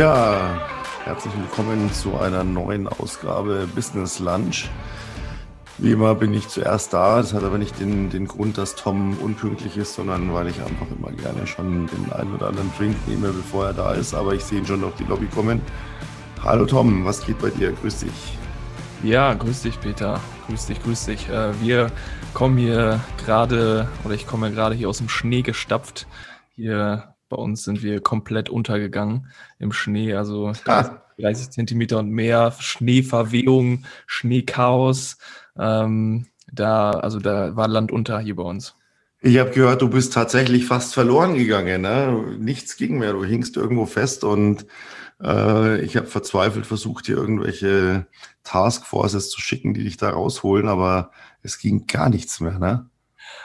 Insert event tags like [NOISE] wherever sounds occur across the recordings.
Ja, herzlich willkommen zu einer neuen Ausgabe Business Lunch. Wie immer bin ich zuerst da. Das hat aber nicht den, den Grund, dass Tom unpünktlich ist, sondern weil ich einfach immer gerne schon den einen oder anderen Drink nehme, bevor er da ist. Aber ich sehe ihn schon auf die Lobby kommen. Hallo Tom, was geht bei dir? Grüß dich. Ja, grüß dich, Peter. Grüß dich, grüß dich. Äh, wir kommen hier gerade, oder ich komme gerade hier aus dem Schnee gestapft. Hier bei uns sind wir komplett untergegangen im Schnee, also 30 Zentimeter und mehr, Schneeverwehung, Schneechaos. Ähm, da, also da war Land unter hier bei uns. Ich habe gehört, du bist tatsächlich fast verloren gegangen. Ne? Nichts ging mehr. Du hingst irgendwo fest und äh, ich habe verzweifelt versucht, hier irgendwelche Taskforces zu schicken, die dich da rausholen, aber es ging gar nichts mehr. Ne?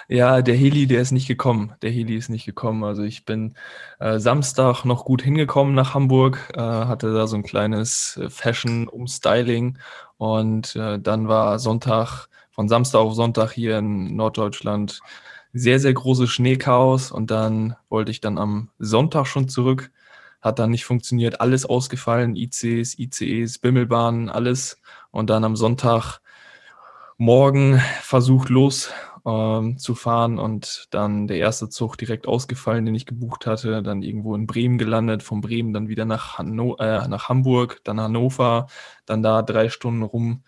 Ja, der Heli, der ist nicht gekommen. Der Heli ist nicht gekommen. Also ich bin äh, Samstag noch gut hingekommen nach Hamburg, äh, hatte da so ein kleines äh, Fashion-Umstyling und äh, dann war Sonntag, von Samstag auf Sonntag hier in Norddeutschland sehr, sehr großes Schneechaos und dann wollte ich dann am Sonntag schon zurück. Hat dann nicht funktioniert, alles ausgefallen, ICs, ICEs, Bimmelbahnen, alles. Und dann am Sonntag morgen versucht los ähm, zu fahren und dann der erste Zug direkt ausgefallen, den ich gebucht hatte, dann irgendwo in Bremen gelandet, von Bremen dann wieder nach, Hanno äh, nach Hamburg, dann Hannover, dann da drei Stunden rum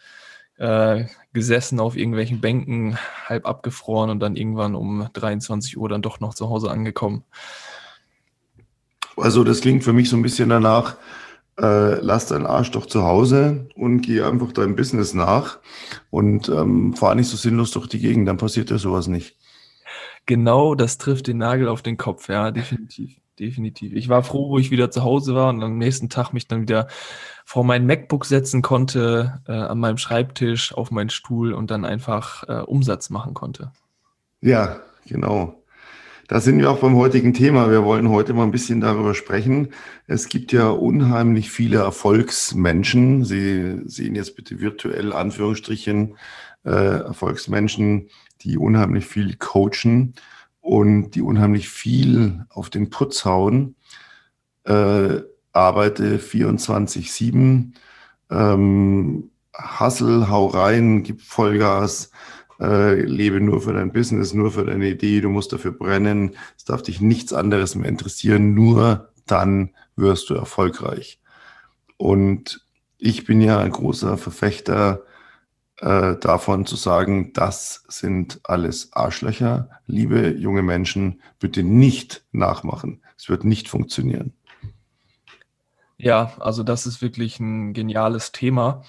äh, gesessen auf irgendwelchen Bänken, halb abgefroren und dann irgendwann um 23 Uhr dann doch noch zu Hause angekommen. Also das klingt für mich so ein bisschen danach, äh, lass deinen Arsch doch zu Hause und geh einfach deinem Business nach und ähm, fahr nicht so sinnlos durch die Gegend, dann passiert ja sowas nicht. Genau, das trifft den Nagel auf den Kopf, ja, definitiv, definitiv. Ich war froh, wo ich wieder zu Hause war und am nächsten Tag mich dann wieder vor mein MacBook setzen konnte, äh, an meinem Schreibtisch, auf meinen Stuhl und dann einfach äh, Umsatz machen konnte. Ja, genau. Da sind wir auch beim heutigen Thema. Wir wollen heute mal ein bisschen darüber sprechen. Es gibt ja unheimlich viele Erfolgsmenschen. Sie sehen jetzt bitte virtuell Anführungsstrichen äh, Erfolgsmenschen, die unheimlich viel coachen und die unheimlich viel auf den Putz hauen. Äh, arbeite 24-7, ähm, Hassel, hau rein, gib Vollgas, äh, lebe nur für dein Business, nur für deine Idee, du musst dafür brennen, es darf dich nichts anderes mehr interessieren, nur dann wirst du erfolgreich. Und ich bin ja ein großer Verfechter äh, davon zu sagen, das sind alles Arschlöcher. Liebe junge Menschen, bitte nicht nachmachen. Es wird nicht funktionieren. Ja, also das ist wirklich ein geniales Thema.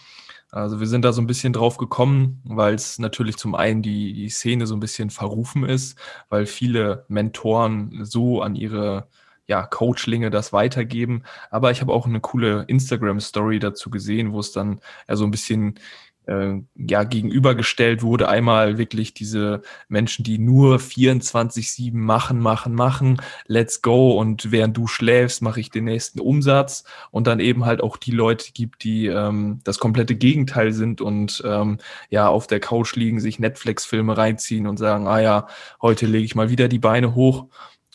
Also wir sind da so ein bisschen drauf gekommen, weil es natürlich zum einen die, die Szene so ein bisschen verrufen ist, weil viele Mentoren so an ihre ja, Coachlinge das weitergeben. Aber ich habe auch eine coole Instagram-Story dazu gesehen, wo es dann ja so ein bisschen äh, ja, gegenübergestellt wurde. Einmal wirklich diese Menschen, die nur 24-7 machen, machen, machen, let's go und während du schläfst, mache ich den nächsten Umsatz und dann eben halt auch die Leute gibt, die ähm, das komplette Gegenteil sind und ähm, ja auf der Couch liegen, sich Netflix-Filme reinziehen und sagen, ah ja, heute lege ich mal wieder die Beine hoch.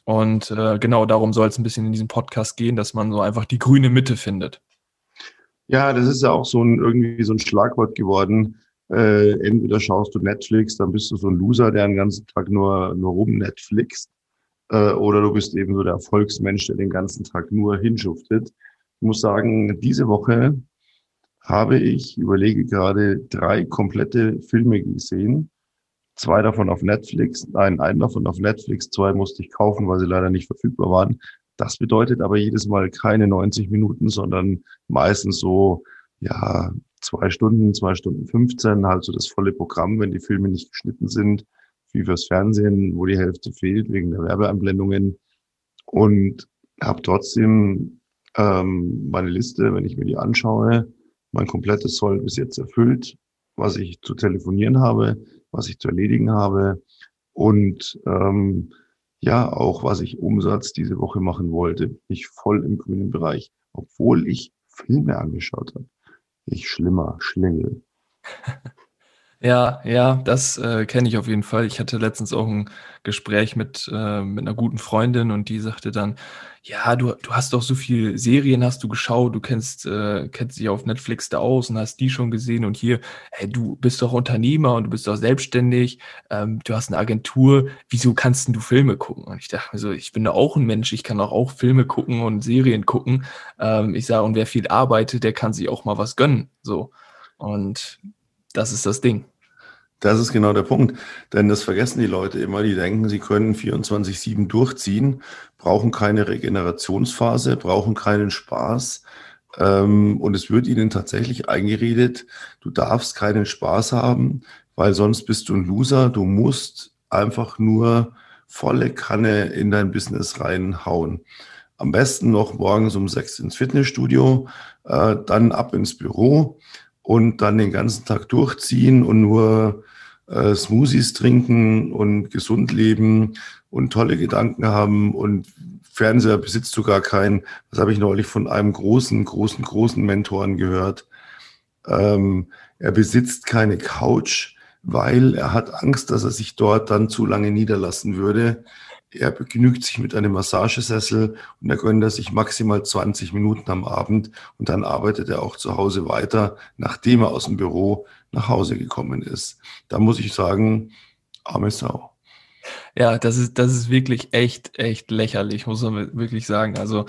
Und äh, genau darum soll es ein bisschen in diesem Podcast gehen, dass man so einfach die grüne Mitte findet. Ja, das ist ja auch so ein irgendwie so ein Schlagwort geworden. Äh, entweder schaust du Netflix, dann bist du so ein Loser, der den ganzen Tag nur, nur rum Netflixt, äh, oder du bist eben so der Erfolgsmensch, der den ganzen Tag nur hinschuftet. Ich muss sagen, diese Woche habe ich, überlege gerade, drei komplette Filme gesehen. Zwei davon auf Netflix, nein, einen davon auf Netflix, zwei musste ich kaufen, weil sie leider nicht verfügbar waren. Das bedeutet aber jedes Mal keine 90 Minuten, sondern meistens so, ja, zwei Stunden, zwei Stunden 15, halt so das volle Programm, wenn die Filme nicht geschnitten sind, wie fürs Fernsehen, wo die Hälfte fehlt wegen der Werbeanblendungen. Und habe trotzdem ähm, meine Liste, wenn ich mir die anschaue, mein komplettes Soll bis jetzt erfüllt, was ich zu telefonieren habe, was ich zu erledigen habe. Und ähm, ja, auch was ich Umsatz diese Woche machen wollte, ich voll im grünen Bereich, obwohl ich Filme angeschaut habe. Ich schlimmer Schlingel. [LAUGHS] Ja, ja, das äh, kenne ich auf jeden Fall. Ich hatte letztens auch ein Gespräch mit, äh, mit einer guten Freundin und die sagte dann, ja, du, du hast doch so viele Serien, hast du geschaut, du kennst, äh, kennst dich auf Netflix da aus und hast die schon gesehen und hier, hey, du bist doch Unternehmer und du bist doch selbstständig, ähm, du hast eine Agentur, wieso kannst du Filme gucken? Und ich dachte mir so, ich bin da auch ein Mensch, ich kann auch, auch Filme gucken und Serien gucken. Ähm, ich sage, und wer viel arbeitet, der kann sich auch mal was gönnen. So. Und das ist das Ding. Das ist genau der Punkt. Denn das vergessen die Leute immer. Die denken, sie können 24-7 durchziehen, brauchen keine Regenerationsphase, brauchen keinen Spaß. Ähm, und es wird ihnen tatsächlich eingeredet, du darfst keinen Spaß haben, weil sonst bist du ein Loser. Du musst einfach nur volle Kanne in dein Business reinhauen. Am besten noch morgens um sechs ins Fitnessstudio, äh, dann ab ins Büro und dann den ganzen Tag durchziehen und nur äh, Smoothies trinken und gesund leben und tolle Gedanken haben und Fernseher besitzt du gar keinen. Das habe ich neulich von einem großen, großen, großen Mentoren gehört. Ähm, er besitzt keine Couch, weil er hat Angst, dass er sich dort dann zu lange niederlassen würde. Er begnügt sich mit einem Massagesessel und da gönnt er sich maximal 20 Minuten am Abend und dann arbeitet er auch zu Hause weiter, nachdem er aus dem Büro nach Hause gekommen ist. Da muss ich sagen, arme Sau. Ja, das ist, das ist wirklich echt, echt lächerlich, muss man wirklich sagen. Also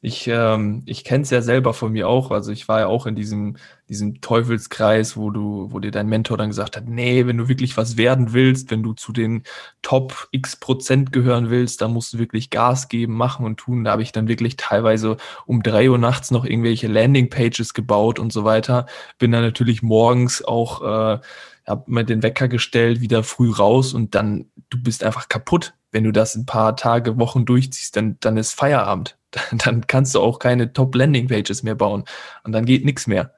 ich, ähm, ich kenne es ja selber von mir auch. Also ich war ja auch in diesem, diesem Teufelskreis, wo du, wo dir dein Mentor dann gesagt hat, nee, wenn du wirklich was werden willst, wenn du zu den Top X Prozent gehören willst, dann musst du wirklich Gas geben, machen und tun. Da habe ich dann wirklich teilweise um drei Uhr nachts noch irgendwelche Landingpages gebaut und so weiter. Bin dann natürlich morgens auch äh, habe mir den Wecker gestellt, wieder früh raus und dann, du bist einfach kaputt. Wenn du das ein paar Tage, Wochen durchziehst, dann, dann ist Feierabend. [LAUGHS] Dann kannst du auch keine Top-Landing-Pages mehr bauen und dann geht nichts mehr.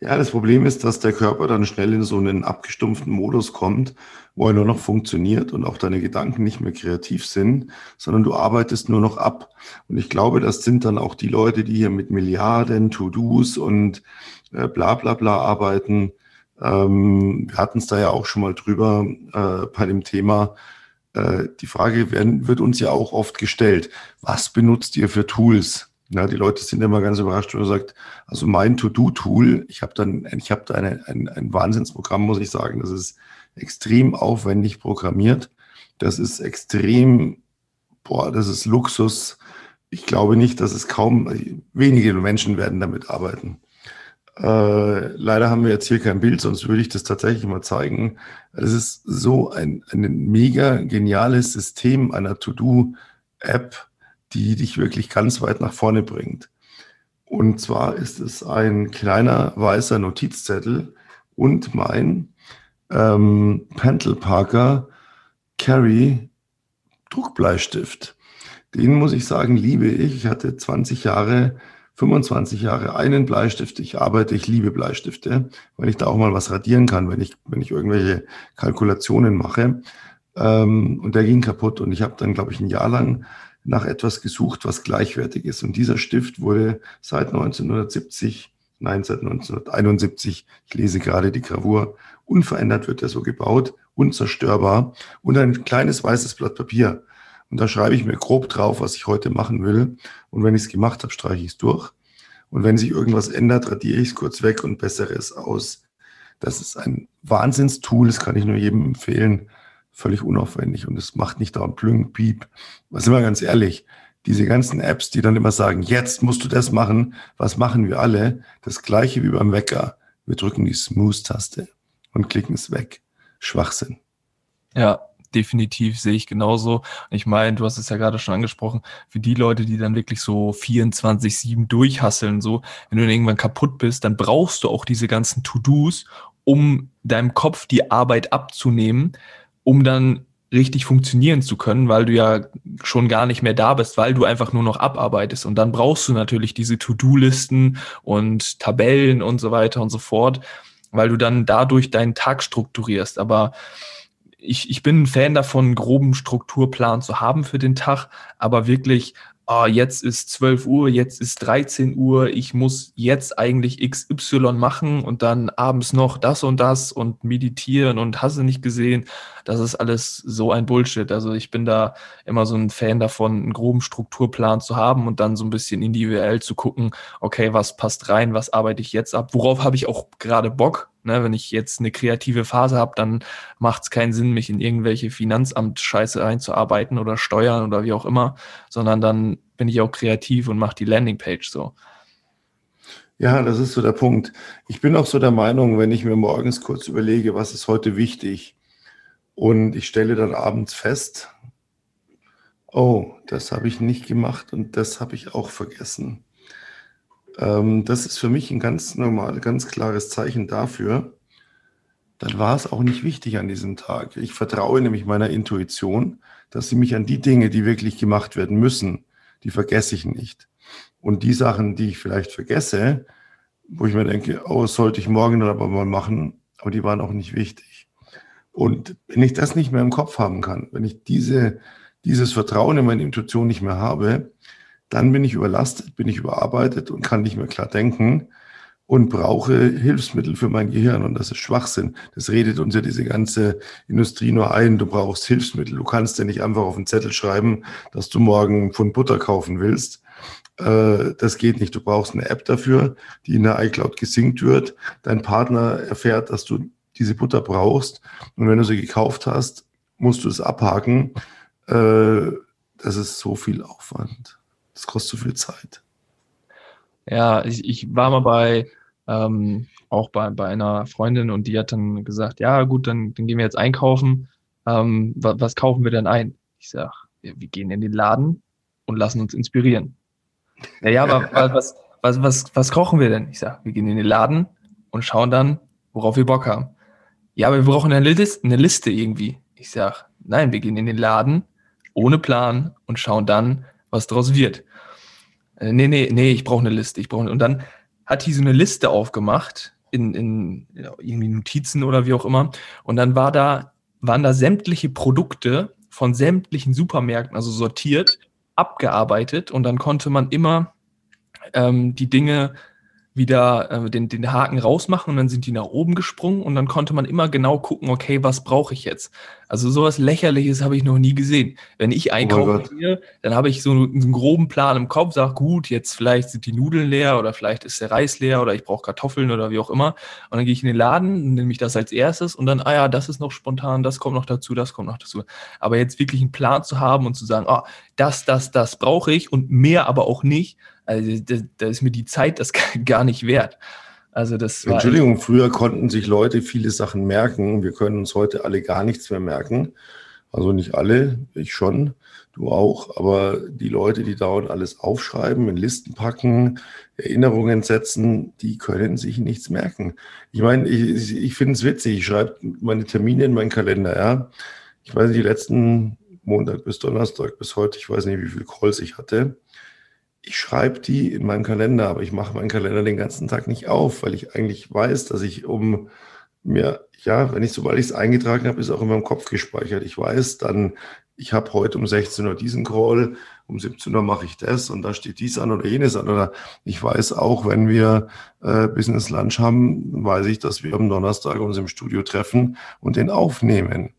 Ja, das Problem ist, dass der Körper dann schnell in so einen abgestumpften Modus kommt, wo er nur noch funktioniert und auch deine Gedanken nicht mehr kreativ sind, sondern du arbeitest nur noch ab. Und ich glaube, das sind dann auch die Leute, die hier mit Milliarden To-Dos und äh, bla bla bla arbeiten, ähm, wir hatten es da ja auch schon mal drüber äh, bei dem Thema. Äh, die Frage werden, wird uns ja auch oft gestellt, was benutzt ihr für Tools? Ja, die Leute sind immer ganz überrascht, wenn man sagt, also mein To-Do-Tool, ich habe da eine, ein, ein Wahnsinnsprogramm, muss ich sagen. Das ist extrem aufwendig programmiert. Das ist extrem, boah, das ist Luxus. Ich glaube nicht, dass es kaum, wenige Menschen werden damit arbeiten. Äh, leider haben wir jetzt hier kein Bild, sonst würde ich das tatsächlich mal zeigen. Es ist so ein, ein mega geniales System einer To-Do-App, die dich wirklich ganz weit nach vorne bringt. Und zwar ist es ein kleiner weißer Notizzettel und mein ähm, Pentel Parker Carry Druckbleistift. Den muss ich sagen, liebe ich. Ich hatte 20 Jahre 25 Jahre einen Bleistift. Ich arbeite, ich liebe Bleistifte, weil ich da auch mal was radieren kann, wenn ich, wenn ich irgendwelche Kalkulationen mache. Ähm, und der ging kaputt und ich habe dann, glaube ich, ein Jahr lang nach etwas gesucht, was gleichwertig ist. Und dieser Stift wurde seit 1970, nein, seit 1971, ich lese gerade die Gravur, unverändert wird er so gebaut, unzerstörbar und ein kleines weißes Blatt Papier. Und da schreibe ich mir grob drauf, was ich heute machen will. Und wenn ich es gemacht habe, streiche ich es durch. Und wenn sich irgendwas ändert, radiere ich es kurz weg und bessere es aus. Das ist ein Wahnsinnstool, das kann ich nur jedem empfehlen. Völlig unaufwendig und es macht nicht dauernd Plüng, Piep. Was immer ganz ehrlich, diese ganzen Apps, die dann immer sagen, jetzt musst du das machen, was machen wir alle? Das gleiche wie beim Wecker. Wir drücken die Smooth-Taste und klicken es weg. Schwachsinn. Ja, definitiv sehe ich genauso. Ich meine, du hast es ja gerade schon angesprochen, für die Leute, die dann wirklich so 24-7 durchhasseln, so, wenn du irgendwann kaputt bist, dann brauchst du auch diese ganzen To-Dos, um deinem Kopf die Arbeit abzunehmen, um dann richtig funktionieren zu können, weil du ja schon gar nicht mehr da bist, weil du einfach nur noch abarbeitest. Und dann brauchst du natürlich diese To-Do-Listen und Tabellen und so weiter und so fort, weil du dann dadurch deinen Tag strukturierst. Aber ich, ich bin ein Fan davon, einen groben Strukturplan zu haben für den Tag, aber wirklich oh, jetzt ist 12 Uhr, jetzt ist 13 Uhr, ich muss jetzt eigentlich XY machen und dann abends noch das und das und meditieren und hast du nicht gesehen. Das ist alles so ein Bullshit. Also ich bin da immer so ein Fan davon, einen groben Strukturplan zu haben und dann so ein bisschen individuell zu gucken, okay, was passt rein, was arbeite ich jetzt ab, worauf habe ich auch gerade Bock Ne, wenn ich jetzt eine kreative Phase habe, dann macht es keinen Sinn, mich in irgendwelche Finanzamt-Scheiße einzuarbeiten oder Steuern oder wie auch immer, sondern dann bin ich auch kreativ und mache die Landingpage so. Ja, das ist so der Punkt. Ich bin auch so der Meinung, wenn ich mir morgens kurz überlege, was ist heute wichtig und ich stelle dann abends fest, oh, das habe ich nicht gemacht und das habe ich auch vergessen ähm, das ist für mich ein ganz normal, ganz klares Zeichen dafür, dann war es auch nicht wichtig an diesem Tag. Ich vertraue nämlich meiner Intuition, dass sie mich an die Dinge, die wirklich gemacht werden müssen, die vergesse ich nicht. Und die Sachen, die ich vielleicht vergesse, wo ich mir denke, oh, sollte ich morgen dann aber mal machen, aber die waren auch nicht wichtig. Und wenn ich das nicht mehr im Kopf haben kann, wenn ich diese, dieses Vertrauen in meine Intuition nicht mehr habe, dann bin ich überlastet, bin ich überarbeitet und kann nicht mehr klar denken und brauche Hilfsmittel für mein Gehirn. Und das ist Schwachsinn. Das redet uns ja diese ganze Industrie nur ein. Du brauchst Hilfsmittel. Du kannst ja nicht einfach auf einen Zettel schreiben, dass du morgen Pfund Butter kaufen willst. Äh, das geht nicht. Du brauchst eine App dafür, die in der iCloud gesinkt wird. Dein Partner erfährt, dass du diese Butter brauchst. Und wenn du sie gekauft hast, musst du es abhaken. Äh, das ist so viel Aufwand. Das kostet so viel Zeit. Ja, ich, ich war mal bei, ähm, auch bei, bei einer Freundin und die hat dann gesagt, ja gut, dann, dann gehen wir jetzt einkaufen. Ähm, was, was kaufen wir denn ein? Ich sag, wir, wir gehen in den Laden und lassen uns inspirieren. Ja, ja, aber was, was, was, was kochen wir denn? Ich sag, wir gehen in den Laden und schauen dann, worauf wir Bock haben. Ja, aber wir brauchen eine Liste, eine Liste irgendwie. Ich sag, nein, wir gehen in den Laden ohne Plan und schauen dann, was daraus wird. Äh, nee, nee, nee, ich brauche eine Liste. Ich brauche und dann hat die so eine Liste aufgemacht in, in irgendwie Notizen oder wie auch immer. Und dann war da, waren da sämtliche Produkte von sämtlichen Supermärkten, also sortiert, abgearbeitet und dann konnte man immer ähm, die Dinge wieder äh, den, den Haken rausmachen und dann sind die nach oben gesprungen und dann konnte man immer genau gucken, okay, was brauche ich jetzt? Also sowas lächerliches habe ich noch nie gesehen. Wenn ich einkaufe oh gehe, dann habe ich so einen, einen, groben Plan im Kopf, sage, gut, jetzt vielleicht sind die Nudeln leer oder vielleicht ist der Reis leer oder ich brauche Kartoffeln oder wie auch immer. Und dann gehe ich in den Laden, nehme ich das als erstes und dann, ah ja, das ist noch spontan, das kommt noch dazu, das kommt noch dazu. Aber jetzt wirklich einen Plan zu haben und zu sagen, ah, das, das, das brauche ich und mehr aber auch nicht, also da, da ist mir die Zeit das [LAUGHS] gar nicht wert. Also das Entschuldigung, früher konnten sich Leute viele Sachen merken. Wir können uns heute alle gar nichts mehr merken. Also nicht alle, ich schon, du auch, aber die Leute, die dauernd alles aufschreiben, in Listen packen, Erinnerungen setzen, die können sich nichts merken. Ich meine, ich, ich finde es witzig, ich schreibe meine Termine in meinen Kalender, ja. Ich weiß nicht, die letzten Montag bis Donnerstag bis heute, ich weiß nicht, wie viele Calls ich hatte ich schreibe die in meinem Kalender, aber ich mache meinen Kalender den ganzen Tag nicht auf, weil ich eigentlich weiß, dass ich um mir, ja, wenn ich, sobald ich es eingetragen habe, ist auch in meinem Kopf gespeichert. Ich weiß dann, ich habe heute um 16 Uhr diesen Call, um 17 Uhr mache ich das und da steht dies an oder jenes an. Oder ich weiß auch, wenn wir äh, Business Lunch haben, weiß ich, dass wir am Donnerstag uns im Studio treffen und den aufnehmen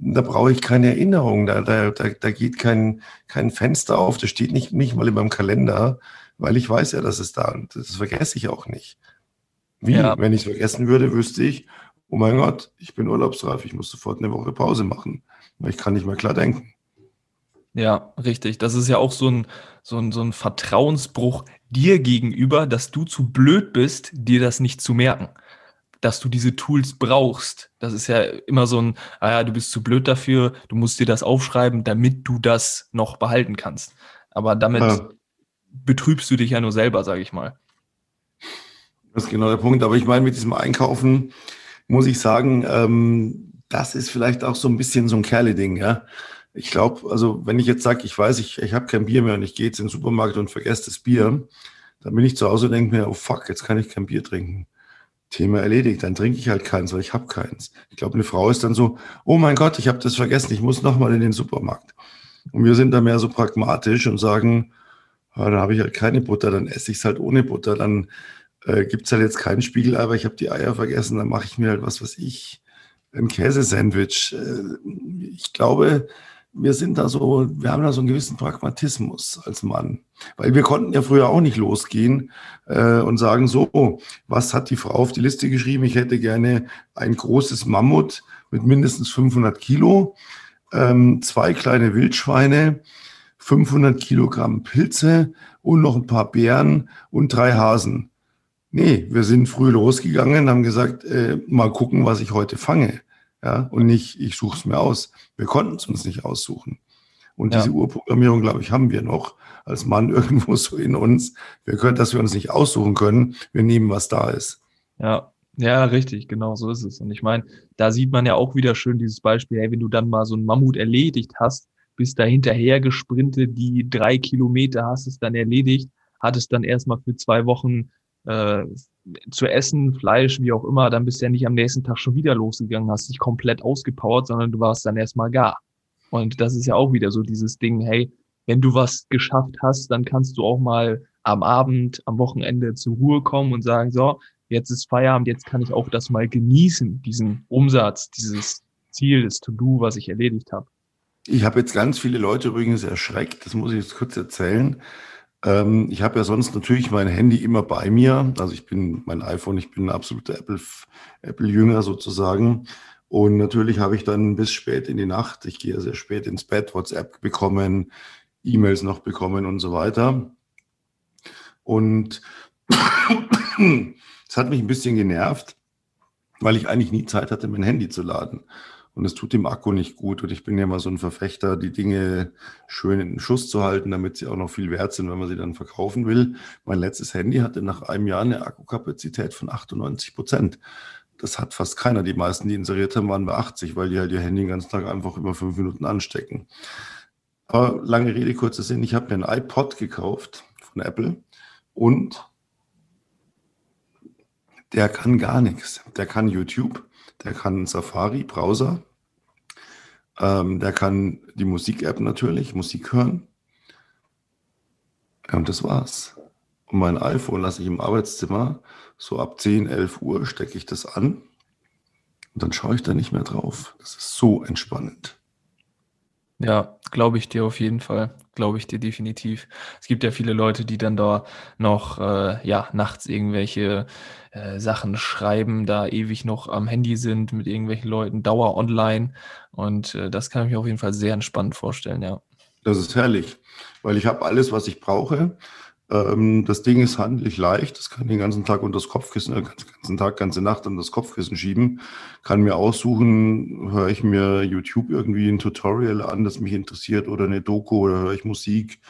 da brauche ich keine Erinnerung, da, da, da, da geht kein, kein Fenster auf, das steht nicht, nicht mal in meinem Kalender, weil ich weiß ja, dass es da und das vergesse ich auch nicht. Wie? Ja. Wenn ich es vergessen würde, wüsste ich, oh mein Gott, ich bin urlaubsreif, ich muss sofort eine Woche Pause machen, weil ich kann nicht mehr klar denken. Ja, richtig. Das ist ja auch so ein, so ein, so ein Vertrauensbruch dir gegenüber, dass du zu blöd bist, dir das nicht zu merken dass du diese Tools brauchst. Das ist ja immer so ein, ah ja, du bist zu blöd dafür, du musst dir das aufschreiben, damit du das noch behalten kannst. Aber damit ja. betrübst du dich ja nur selber, sage ich mal. Das ist genau der Punkt. Aber ich meine, mit diesem Einkaufen muss ich sagen, ähm, das ist vielleicht auch so ein bisschen so ein Kerle-Ding, ja. Ich glaube, also wenn ich jetzt sage, ich weiß, ich, ich habe kein Bier mehr und ich gehe jetzt in den Supermarkt und vergesse das Bier, dann bin ich zu Hause und denke mir, oh fuck, jetzt kann ich kein Bier trinken. Thema erledigt. Dann trinke ich halt keins, weil ich habe keins. Ich glaube, eine Frau ist dann so, oh mein Gott, ich habe das vergessen, ich muss nochmal in den Supermarkt. Und wir sind da mehr so pragmatisch und sagen, Ja, dann habe ich halt keine Butter, dann esse ich es halt ohne Butter. Dann äh, gibt es halt jetzt kein Spiegelei, aber ich habe die Eier vergessen, dann mache ich mir halt was, was ich, ein Käsesandwich. Äh, ich glaube, wir sind da so, wir haben da so einen gewissen Pragmatismus als Mann. Weil wir konnten ja früher auch nicht losgehen äh, und sagen, so, was hat die Frau auf die Liste geschrieben? Ich hätte gerne ein großes Mammut mit mindestens 500 Kilo, ähm, zwei kleine Wildschweine, 500 Kilogramm Pilze und noch ein paar Beeren und drei Hasen. Nee, wir sind früh losgegangen, haben gesagt, äh, mal gucken, was ich heute fange. Ja, und nicht, ich suche es mir aus. Wir konnten es uns nicht aussuchen. Und ja. diese Urprogrammierung, glaube ich, haben wir noch als Mann [LAUGHS] irgendwo so in uns. Wir können, dass wir uns nicht aussuchen können. Wir nehmen, was da ist. Ja, ja, richtig, genau so ist es. Und ich meine, da sieht man ja auch wieder schön dieses Beispiel, hey, wenn du dann mal so einen Mammut erledigt hast, bist da hinterher gesprintet, die drei Kilometer hast es dann erledigt, hattest dann erstmal für zwei Wochen äh, zu essen, Fleisch, wie auch immer, dann bist du ja nicht am nächsten Tag schon wieder losgegangen, hast dich komplett ausgepowert, sondern du warst dann erstmal gar. Und das ist ja auch wieder so dieses Ding, hey, wenn du was geschafft hast, dann kannst du auch mal am Abend, am Wochenende zur Ruhe kommen und sagen, so, jetzt ist Feierabend, jetzt kann ich auch das mal genießen, diesen Umsatz, dieses Ziel, das To-Do, was ich erledigt habe. Ich habe jetzt ganz viele Leute übrigens erschreckt, das muss ich jetzt kurz erzählen. Ähm, ich habe ja sonst natürlich mein Handy immer bei mir. Also ich bin mein iPhone, ich bin ein absoluter Apple, Apple-Jünger sozusagen. Und natürlich habe ich dann bis spät in die Nacht, ich gehe sehr spät ins Bett, WhatsApp bekommen, E-Mails noch bekommen und so weiter. Und [COUGHS] es hat mich ein bisschen genervt, weil ich eigentlich nie Zeit hatte, mein Handy zu laden. Und es tut dem Akku nicht gut. Und ich bin ja immer so ein Verfechter, die Dinge schön in den Schuss zu halten, damit sie auch noch viel wert sind, wenn man sie dann verkaufen will. Mein letztes Handy hatte nach einem Jahr eine Akkukapazität von 98 Prozent. Das hat fast keiner. Die meisten, die inseriert haben, waren bei 80, weil die halt ihr Handy den ganzen Tag einfach immer fünf Minuten anstecken. Aber lange Rede, kurzer Sinn. Ich habe mir ein iPod gekauft von Apple und der kann gar nichts. Der kann YouTube, der kann Safari, Browser, ähm, der kann die Musik-App natürlich, Musik hören. Ja, und das war's. Und mein iPhone lasse ich im Arbeitszimmer, so ab 10, 11 Uhr stecke ich das an und dann schaue ich da nicht mehr drauf. Das ist so entspannend. Ja, glaube ich dir auf jeden Fall. Glaube ich dir definitiv. Es gibt ja viele Leute, die dann da noch äh, ja, nachts irgendwelche äh, Sachen schreiben, da ewig noch am Handy sind mit irgendwelchen Leuten, Dauer online. Und äh, das kann ich mir auf jeden Fall sehr entspannt vorstellen, ja. Das ist herrlich, weil ich habe alles, was ich brauche. Ähm, das Ding ist handlich leicht. Das kann den ganzen Tag unter das Kopfkissen, äh, den ganzen Tag, ganze Nacht unter das Kopfkissen schieben. Kann mir aussuchen, höre ich mir YouTube irgendwie ein Tutorial an, das mich interessiert oder eine Doku oder höre ich Musik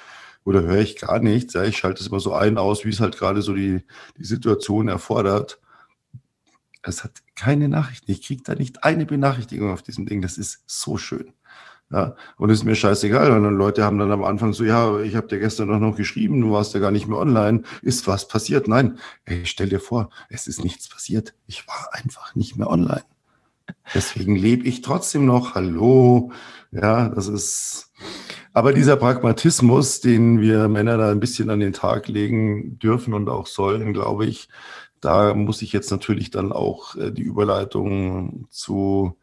oder höre ich gar nichts. Ja, ich schalte es immer so ein aus, wie es halt gerade so die, die Situation erfordert. Es hat keine Nachrichten. Ich kriege da nicht eine Benachrichtigung auf diesem Ding. Das ist so schön. Ja, und ist mir scheißegal. Und dann Leute haben dann am Anfang so, ja, ich habe dir gestern noch, noch geschrieben, du warst ja gar nicht mehr online. Ist was passiert? Nein, ey, stell dir vor, es ist nichts passiert. Ich war einfach nicht mehr online. Deswegen lebe ich trotzdem noch. Hallo. Ja, das ist. Aber dieser Pragmatismus, den wir Männer da ein bisschen an den Tag legen dürfen und auch sollen, glaube ich, da muss ich jetzt natürlich dann auch äh, die Überleitung zu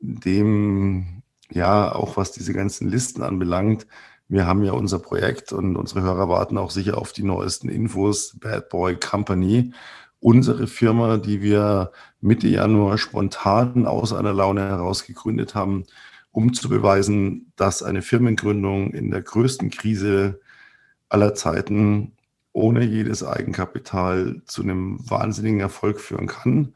dem ja, auch was diese ganzen Listen anbelangt, wir haben ja unser Projekt und unsere Hörer warten auch sicher auf die neuesten Infos. Bad Boy Company, unsere Firma, die wir Mitte Januar spontan aus einer Laune heraus gegründet haben, um zu beweisen, dass eine Firmengründung in der größten Krise aller Zeiten ohne jedes Eigenkapital zu einem wahnsinnigen Erfolg führen kann.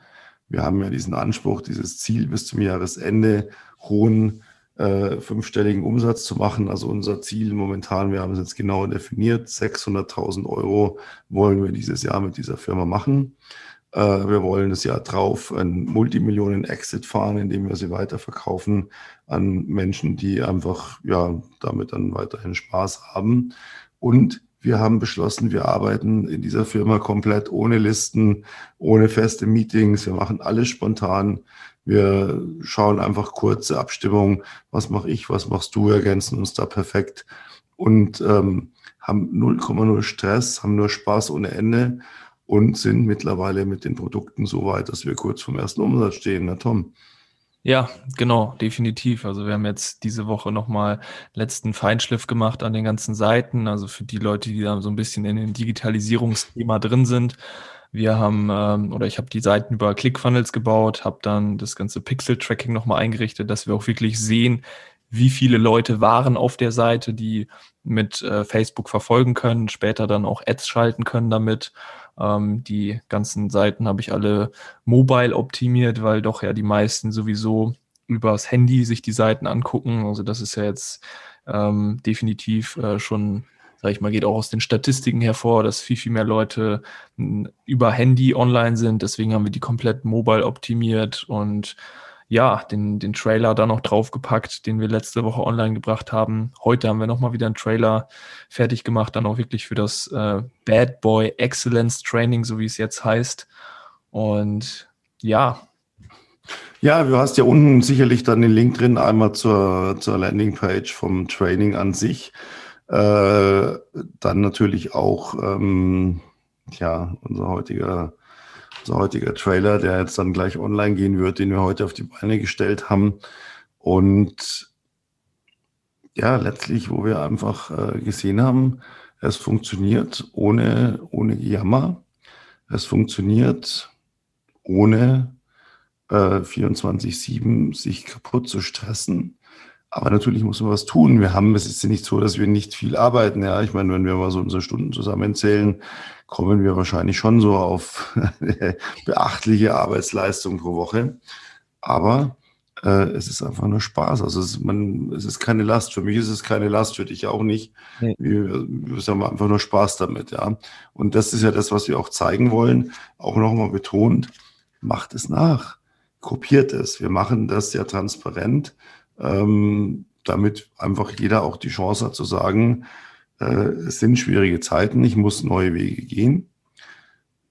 Wir haben ja diesen Anspruch, dieses Ziel bis zum Jahresende hohen äh, fünfstelligen Umsatz zu machen. Also unser Ziel momentan, wir haben es jetzt genau definiert, 600.000 Euro wollen wir dieses Jahr mit dieser Firma machen. Äh, wir wollen das Jahr drauf ein Multimillionen-Exit fahren, indem wir sie weiterverkaufen an Menschen, die einfach ja damit dann weiterhin Spaß haben. Und wir haben beschlossen, wir arbeiten in dieser Firma komplett ohne Listen, ohne feste Meetings. Wir machen alles spontan. Wir schauen einfach kurze Abstimmung. Was mache ich? Was machst du? Ergänzen uns da perfekt und ähm, haben 0,0 Stress, haben nur Spaß ohne Ende und sind mittlerweile mit den Produkten so weit, dass wir kurz vom ersten Umsatz stehen. Na Tom. Ja, genau, definitiv. Also wir haben jetzt diese Woche nochmal letzten Feinschliff gemacht an den ganzen Seiten. Also für die Leute, die da so ein bisschen in dem Digitalisierungsthema drin sind. Wir haben, ähm, oder ich habe die Seiten über ClickFunnels gebaut, habe dann das ganze Pixel-Tracking nochmal eingerichtet, dass wir auch wirklich sehen, wie viele Leute waren auf der Seite, die mit äh, Facebook verfolgen können, später dann auch Ads schalten können damit. Ähm, die ganzen Seiten habe ich alle mobile optimiert, weil doch ja die meisten sowieso übers Handy sich die Seiten angucken. Also das ist ja jetzt ähm, definitiv äh, schon, sag ich mal, geht auch aus den Statistiken hervor, dass viel, viel mehr Leute über Handy online sind. Deswegen haben wir die komplett mobile optimiert und ja, den, den Trailer da noch draufgepackt, den wir letzte Woche online gebracht haben. Heute haben wir nochmal wieder einen Trailer fertig gemacht, dann auch wirklich für das äh, Bad Boy Excellence Training, so wie es jetzt heißt. Und ja. Ja, du hast ja unten sicherlich dann den Link drin, einmal zur, zur Landingpage vom Training an sich. Äh, dann natürlich auch, ähm, ja, unser heutiger unser heutiger Trailer, der jetzt dann gleich online gehen wird, den wir heute auf die Beine gestellt haben. Und ja, letztlich, wo wir einfach äh, gesehen haben, es funktioniert ohne, ohne Jammer. Es funktioniert ohne äh, 24-7 sich kaputt zu stressen. Aber natürlich muss man was tun. Wir haben, es ist ja nicht so, dass wir nicht viel arbeiten. Ja, ich meine, wenn wir mal so unsere Stunden zusammenzählen, kommen wir wahrscheinlich schon so auf eine [LAUGHS] beachtliche Arbeitsleistung pro Woche. Aber äh, es ist einfach nur Spaß. Also es ist, man, es ist keine Last. Für mich ist es keine Last, für dich auch nicht. Nee. Wir, wir haben einfach nur Spaß damit, ja. Und das ist ja das, was wir auch zeigen wollen. Auch nochmal betont, macht es nach. Kopiert es. Wir machen das ja transparent ähm, damit einfach jeder auch die Chance hat zu sagen, äh, es sind schwierige Zeiten, ich muss neue Wege gehen.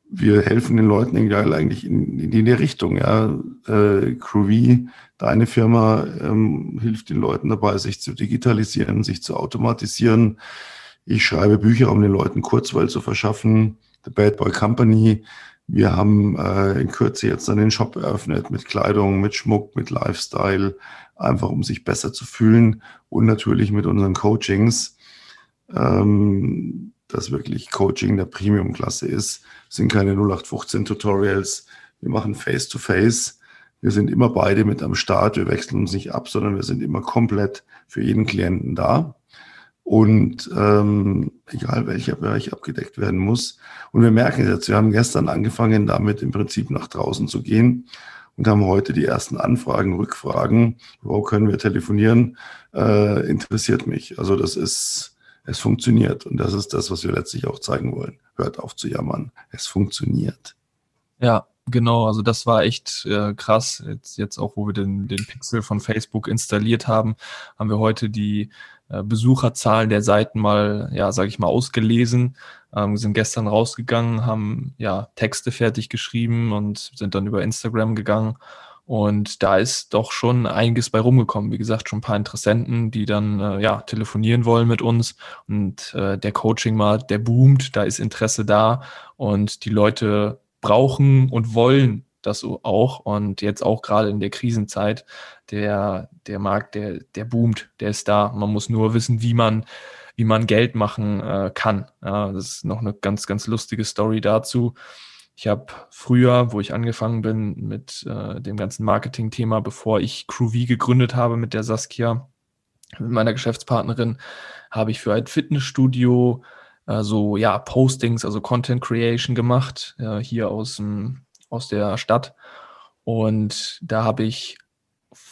Wir helfen den Leuten egal eigentlich in, in die Richtung. Ja. Äh, Crew deine Firma ähm, hilft den Leuten dabei, sich zu digitalisieren, sich zu automatisieren. Ich schreibe Bücher, um den Leuten Kurzweil zu verschaffen. The Bad Boy Company. Wir haben äh, in Kürze jetzt den Shop eröffnet mit Kleidung, mit Schmuck, mit Lifestyle, einfach um sich besser zu fühlen und natürlich mit unseren Coachings, ähm, das wirklich Coaching der Premium-Klasse ist. Es sind keine 0815 Tutorials. Wir machen Face-to-Face. -face. Wir sind immer beide mit am Start. Wir wechseln uns nicht ab, sondern wir sind immer komplett für jeden Klienten da. Und ähm, egal welcher Bereich abgedeckt werden muss. Und wir merken jetzt, wir haben gestern angefangen, damit im Prinzip nach draußen zu gehen und haben heute die ersten Anfragen, Rückfragen. Wo können wir telefonieren? Äh, interessiert mich. Also das ist, es funktioniert. Und das ist das, was wir letztlich auch zeigen wollen. Hört auf zu jammern. Es funktioniert. Ja, genau. Also das war echt äh, krass. Jetzt, jetzt auch, wo wir den, den Pixel von Facebook installiert haben, haben wir heute die äh, Besucherzahlen der Seiten mal, ja, sage ich mal, ausgelesen. Ähm, sind gestern rausgegangen, haben ja Texte fertig geschrieben und sind dann über Instagram gegangen. Und da ist doch schon einiges bei rumgekommen. Wie gesagt, schon ein paar Interessenten, die dann äh, ja telefonieren wollen mit uns. Und äh, der Coaching-Markt, der boomt, da ist Interesse da und die Leute brauchen und wollen das auch. Und jetzt auch gerade in der Krisenzeit, der, der Markt, der, der boomt, der ist da. Man muss nur wissen, wie man, wie man Geld machen äh, kann. Ja, das ist noch eine ganz, ganz lustige Story dazu. Ich habe früher, wo ich angefangen bin mit äh, dem ganzen Marketing-Thema, bevor ich CrewV gegründet habe mit der Saskia, mit meiner Geschäftspartnerin, habe ich für ein Fitnessstudio äh, so ja Postings, also Content Creation gemacht, äh, hier aus dem aus der Stadt. Und da habe ich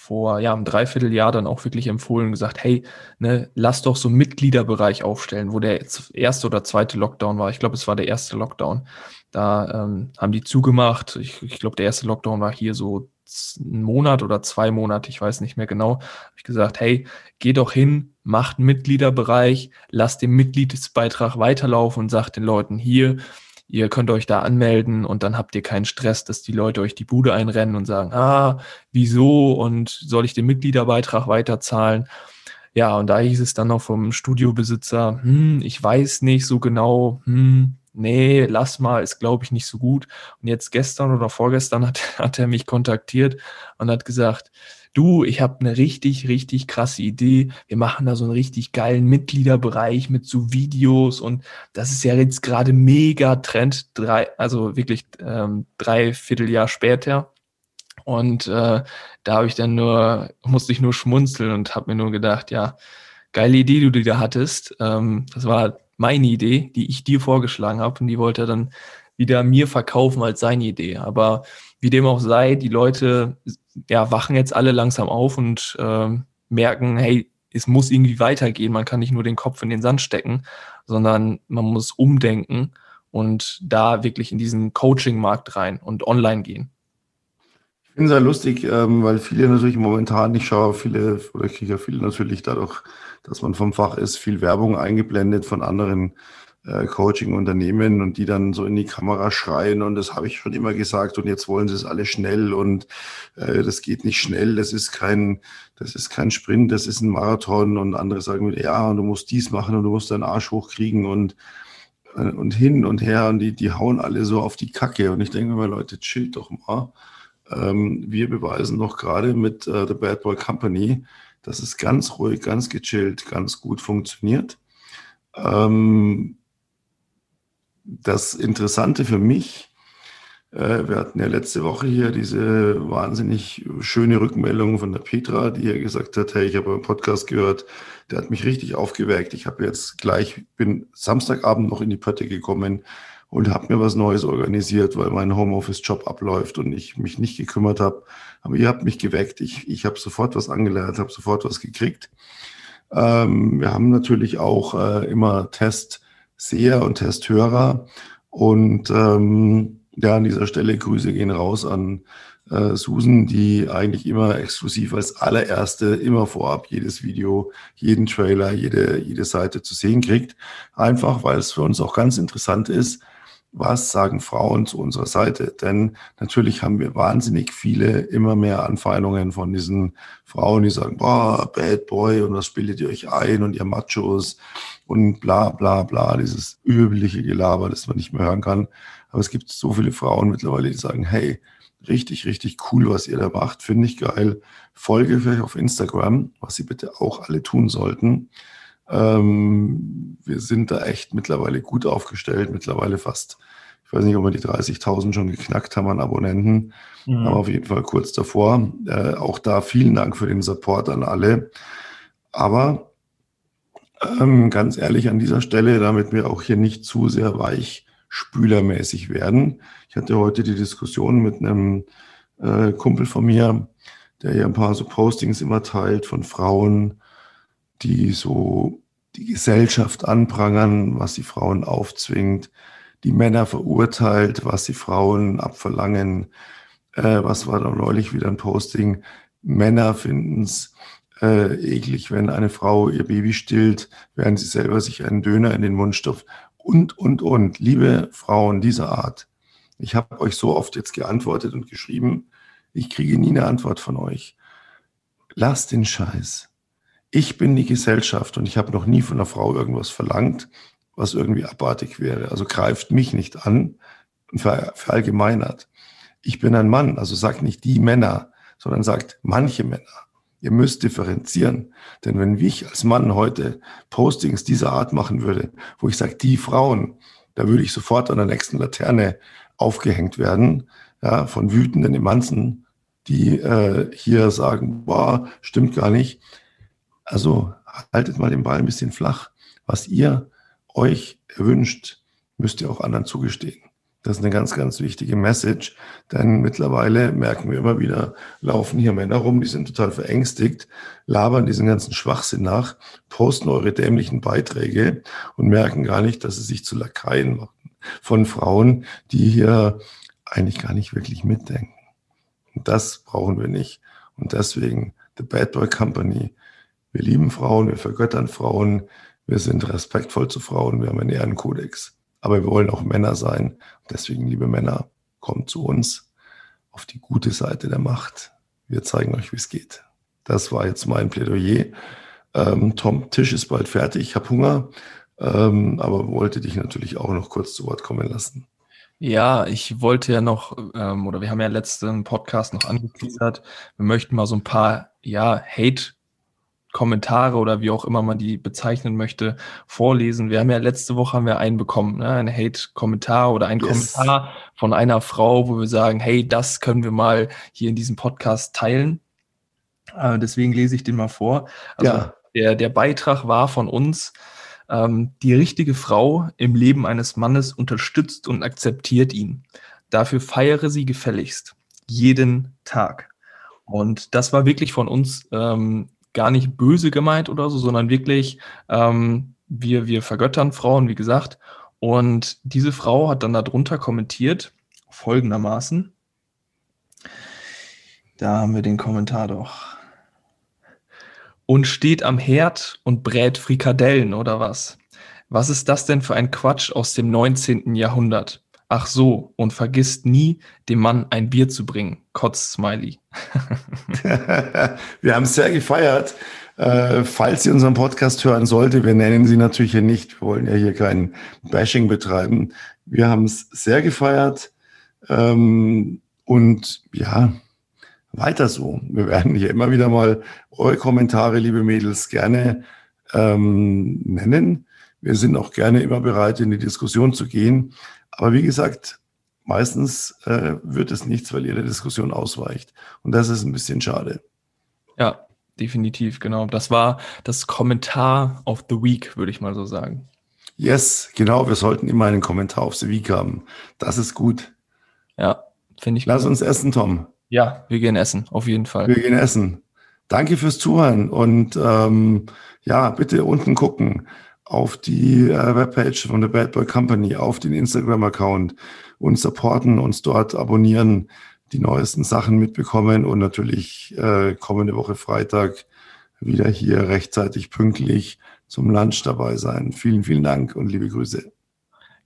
vor ja, einem Dreivierteljahr dann auch wirklich empfohlen und gesagt, hey, ne, lass doch so einen Mitgliederbereich aufstellen, wo der erste oder zweite Lockdown war. Ich glaube, es war der erste Lockdown. Da ähm, haben die zugemacht. Ich, ich glaube, der erste Lockdown war hier so einen Monat oder zwei Monate, ich weiß nicht mehr genau. Habe ich gesagt, hey, geh doch hin, macht einen Mitgliederbereich, lass den Mitgliedsbeitrag weiterlaufen und sagt den Leuten hier, Ihr könnt euch da anmelden und dann habt ihr keinen Stress, dass die Leute euch die Bude einrennen und sagen, ah, wieso und soll ich den Mitgliederbeitrag weiterzahlen? Ja, und da hieß es dann noch vom Studiobesitzer, hm, ich weiß nicht so genau, hm, nee, lass mal, ist glaube ich nicht so gut. Und jetzt gestern oder vorgestern hat, [LAUGHS] hat er mich kontaktiert und hat gesagt, du, ich habe eine richtig, richtig krasse Idee. Wir machen da so einen richtig geilen Mitgliederbereich mit so Videos und das ist ja jetzt gerade mega Trend, drei, also wirklich ähm, drei Vierteljahr später. Und äh, da habe ich dann nur, musste ich nur schmunzeln und habe mir nur gedacht, ja, geile Idee, die du da hattest. Ähm, das war meine Idee, die ich dir vorgeschlagen habe und die wollte er dann wieder mir verkaufen als seine Idee. Aber wie dem auch sei, die Leute ja, wachen jetzt alle langsam auf und äh, merken, hey, es muss irgendwie weitergehen. Man kann nicht nur den Kopf in den Sand stecken, sondern man muss umdenken und da wirklich in diesen Coaching-Markt rein und online gehen. Ich finde es ja lustig, ähm, weil viele natürlich momentan, ich schaue viele, oder kriege ja viele natürlich dadurch, dass man vom Fach ist, viel Werbung eingeblendet von anderen äh, Coaching-Unternehmen und die dann so in die Kamera schreien und das habe ich schon immer gesagt und jetzt wollen sie es alle schnell und äh, das geht nicht schnell, das ist kein, das ist kein Sprint, das ist ein Marathon und andere sagen mir, ja, und du musst dies machen und du musst deinen Arsch hochkriegen und äh, und hin und her und die, die hauen alle so auf die Kacke und ich denke mir, Leute, chillt doch mal. Ähm, wir beweisen doch gerade mit äh, The Bad Boy Company, dass es ganz ruhig, ganz gechillt, ganz gut funktioniert. Ähm, das Interessante für mich, äh, wir hatten ja letzte Woche hier diese wahnsinnig schöne Rückmeldung von der Petra, die ja gesagt hat, hey, ich habe einen Podcast gehört, der hat mich richtig aufgeweckt. Ich habe jetzt gleich, bin Samstagabend noch in die Pötte gekommen und habe mir was Neues organisiert, weil mein Homeoffice-Job abläuft und ich mich nicht gekümmert habe. Aber ihr habt mich geweckt. Ich, ich habe sofort was angelernt, habe sofort was gekriegt. Ähm, wir haben natürlich auch äh, immer Test Seher und Testhörer. Und ähm, ja, an dieser Stelle Grüße gehen raus an äh, Susan, die eigentlich immer exklusiv als allererste, immer vorab jedes Video, jeden Trailer, jede, jede Seite zu sehen kriegt. Einfach, weil es für uns auch ganz interessant ist, was sagen Frauen zu unserer Seite? Denn natürlich haben wir wahnsinnig viele, immer mehr Anfeindungen von diesen Frauen, die sagen, boah, Bad Boy und was bildet ihr euch ein und ihr Machos und bla bla bla, dieses übliche Gelaber, das man nicht mehr hören kann. Aber es gibt so viele Frauen mittlerweile, die sagen, hey, richtig, richtig cool, was ihr da macht, finde ich geil. Folge vielleicht auf Instagram, was sie bitte auch alle tun sollten. Ähm, wir sind da echt mittlerweile gut aufgestellt, mittlerweile fast, ich weiß nicht, ob wir die 30.000 schon geknackt haben an Abonnenten, mhm. aber auf jeden Fall kurz davor. Äh, auch da vielen Dank für den Support an alle. Aber ähm, ganz ehrlich an dieser Stelle, damit wir auch hier nicht zu sehr weichspülermäßig werden. Ich hatte heute die Diskussion mit einem äh, Kumpel von mir, der hier ein paar so Postings immer teilt von Frauen, die so die Gesellschaft anprangern, was die Frauen aufzwingt, die Männer verurteilt, was die Frauen abverlangen. Äh, was war da neulich wieder ein Posting? Männer finden es äh, eklig, wenn eine Frau ihr Baby stillt, während sie selber sich einen Döner in den Mund stopft. Und, und, und. Liebe Frauen dieser Art, ich habe euch so oft jetzt geantwortet und geschrieben, ich kriege nie eine Antwort von euch. Lasst den Scheiß. Ich bin die Gesellschaft und ich habe noch nie von einer Frau irgendwas verlangt, was irgendwie abartig wäre. Also greift mich nicht an und verallgemeinert. Ich bin ein Mann, also sagt nicht die Männer, sondern sagt manche Männer. Ihr müsst differenzieren. Denn wenn ich als Mann heute Postings dieser Art machen würde, wo ich sage, die Frauen, da würde ich sofort an der nächsten Laterne aufgehängt werden, ja, von wütenden Emanzen, die äh, hier sagen, boah, stimmt gar nicht. Also haltet mal den Ball ein bisschen flach. Was ihr euch erwünscht, müsst ihr auch anderen zugestehen. Das ist eine ganz, ganz wichtige Message, denn mittlerweile merken wir immer wieder, laufen hier Männer rum, die sind total verängstigt, labern diesen ganzen Schwachsinn nach, posten eure dämlichen Beiträge und merken gar nicht, dass sie sich zu Lakaien machen von Frauen, die hier eigentlich gar nicht wirklich mitdenken. Und das brauchen wir nicht. Und deswegen The Bad Boy Company. Wir lieben Frauen, wir vergöttern Frauen, wir sind respektvoll zu Frauen, wir haben einen Ehrenkodex. Aber wir wollen auch Männer sein. Deswegen, liebe Männer, kommt zu uns auf die gute Seite der Macht. Wir zeigen euch, wie es geht. Das war jetzt mein Plädoyer. Ähm, Tom, Tisch ist bald fertig, ich habe Hunger, ähm, aber wollte dich natürlich auch noch kurz zu Wort kommen lassen. Ja, ich wollte ja noch, ähm, oder wir haben ja letzten Podcast noch angeteasert, wir möchten mal so ein paar, ja, Hate Kommentare oder wie auch immer man die bezeichnen möchte, vorlesen. Wir haben ja letzte Woche haben wir einen bekommen, ne? einen Hate-Kommentar oder einen yes. Kommentar von einer Frau, wo wir sagen, hey, das können wir mal hier in diesem Podcast teilen. Äh, deswegen lese ich den mal vor. Also ja. der, der Beitrag war von uns, ähm, die richtige Frau im Leben eines Mannes unterstützt und akzeptiert ihn. Dafür feiere sie gefälligst. Jeden Tag. Und das war wirklich von uns ähm, gar nicht böse gemeint oder so, sondern wirklich, ähm, wir, wir vergöttern Frauen, wie gesagt. Und diese Frau hat dann darunter kommentiert, folgendermaßen. Da haben wir den Kommentar doch. Und steht am Herd und brät Frikadellen oder was? Was ist das denn für ein Quatsch aus dem 19. Jahrhundert? Ach so, und vergisst nie, dem Mann ein Bier zu bringen. Kotz Smiley. [LAUGHS] wir haben es sehr gefeiert. Äh, falls Sie unseren Podcast hören sollte, wir nennen Sie natürlich hier nicht. Wir wollen ja hier kein Bashing betreiben. Wir haben es sehr gefeiert. Ähm, und ja, weiter so. Wir werden hier immer wieder mal eure Kommentare, liebe Mädels, gerne ähm, nennen. Wir sind auch gerne immer bereit, in die Diskussion zu gehen. Aber wie gesagt, meistens äh, wird es nichts, weil ihr der Diskussion ausweicht. Und das ist ein bisschen schade. Ja, definitiv, genau. Das war das Kommentar of the Week, würde ich mal so sagen. Yes, genau. Wir sollten immer einen Kommentar of the Week haben. Das ist gut. Ja, finde ich Lass gut. uns essen, Tom. Ja, wir gehen essen, auf jeden Fall. Wir gehen essen. Danke fürs Zuhören und ähm, ja, bitte unten gucken auf die äh, Webpage von der Bad Boy Company, auf den Instagram-Account und supporten, uns dort abonnieren, die neuesten Sachen mitbekommen und natürlich äh, kommende Woche Freitag wieder hier rechtzeitig pünktlich zum Lunch dabei sein. Vielen, vielen Dank und liebe Grüße.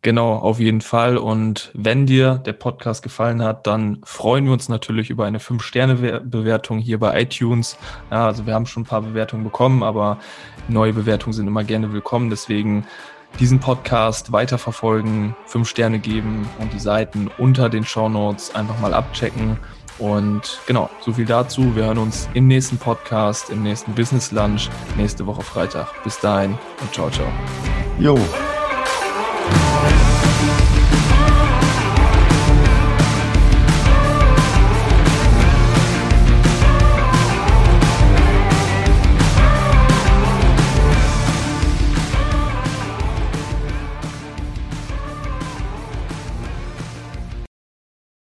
Genau, auf jeden Fall. Und wenn dir der Podcast gefallen hat, dann freuen wir uns natürlich über eine 5-Sterne-Bewertung hier bei iTunes. Ja, also wir haben schon ein paar Bewertungen bekommen, aber neue Bewertungen sind immer gerne willkommen. Deswegen diesen Podcast weiterverfolgen, 5 Sterne geben und die Seiten unter den Show Notes einfach mal abchecken. Und genau, so viel dazu. Wir hören uns im nächsten Podcast, im nächsten Business Lunch, nächste Woche Freitag. Bis dahin und ciao, ciao. Jo.